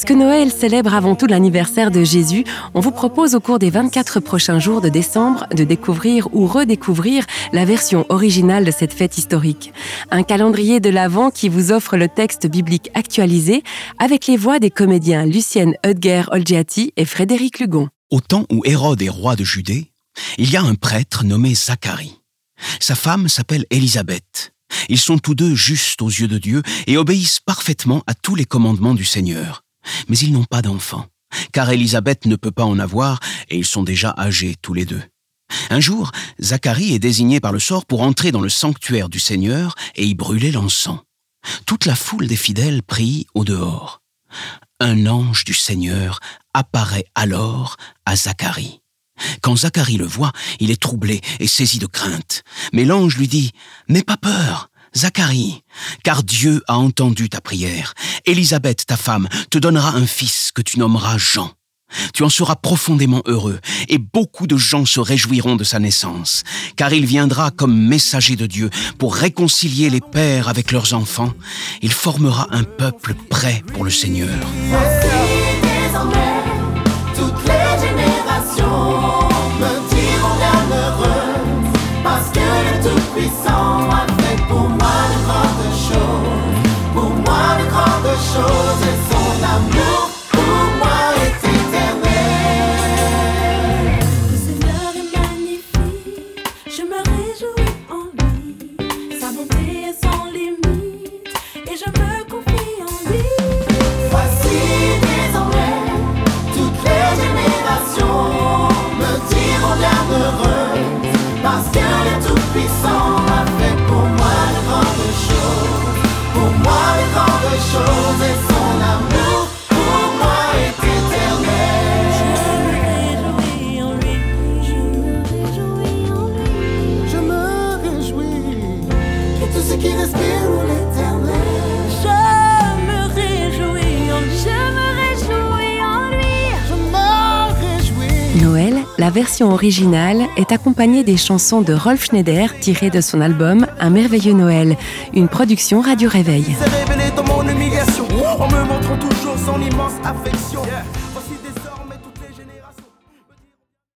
Puisque Noël célèbre avant tout l'anniversaire de Jésus, on vous propose au cours des 24 prochains jours de décembre de découvrir ou redécouvrir la version originale de cette fête historique. Un calendrier de l'Avent qui vous offre le texte biblique actualisé avec les voix des comédiens Lucienne Hudger-Olgiati et Frédéric Lugon. Au temps où Hérode est roi de Judée, il y a un prêtre nommé Zacharie. Sa femme s'appelle Élisabeth. Ils sont tous deux justes aux yeux de Dieu et obéissent parfaitement à tous les commandements du Seigneur. Mais ils n'ont pas d'enfants, car Élisabeth ne peut pas en avoir et ils sont déjà âgés tous les deux. Un jour, Zacharie est désigné par le sort pour entrer dans le sanctuaire du Seigneur et y brûler l'encens. Toute la foule des fidèles prie au dehors. Un ange du Seigneur apparaît alors à Zacharie. Quand Zacharie le voit, il est troublé et saisi de crainte. Mais l'ange lui dit, N'aie pas peur, Zacharie, car Dieu a entendu ta prière. Élisabeth, ta femme, te donnera un fils que tu nommeras Jean. Tu en seras profondément heureux, et beaucoup de gens se réjouiront de sa naissance, car il viendra comme messager de Dieu pour réconcilier les pères avec leurs enfants. Il formera un peuple prêt pour le Seigneur. shoulders Noël, la version originale, est accompagnée des chansons de Rolf Schneider tirées de son album Un merveilleux Noël, une production Radio Réveil. révélé dans mon humiliation en me montrant toujours son immense affection.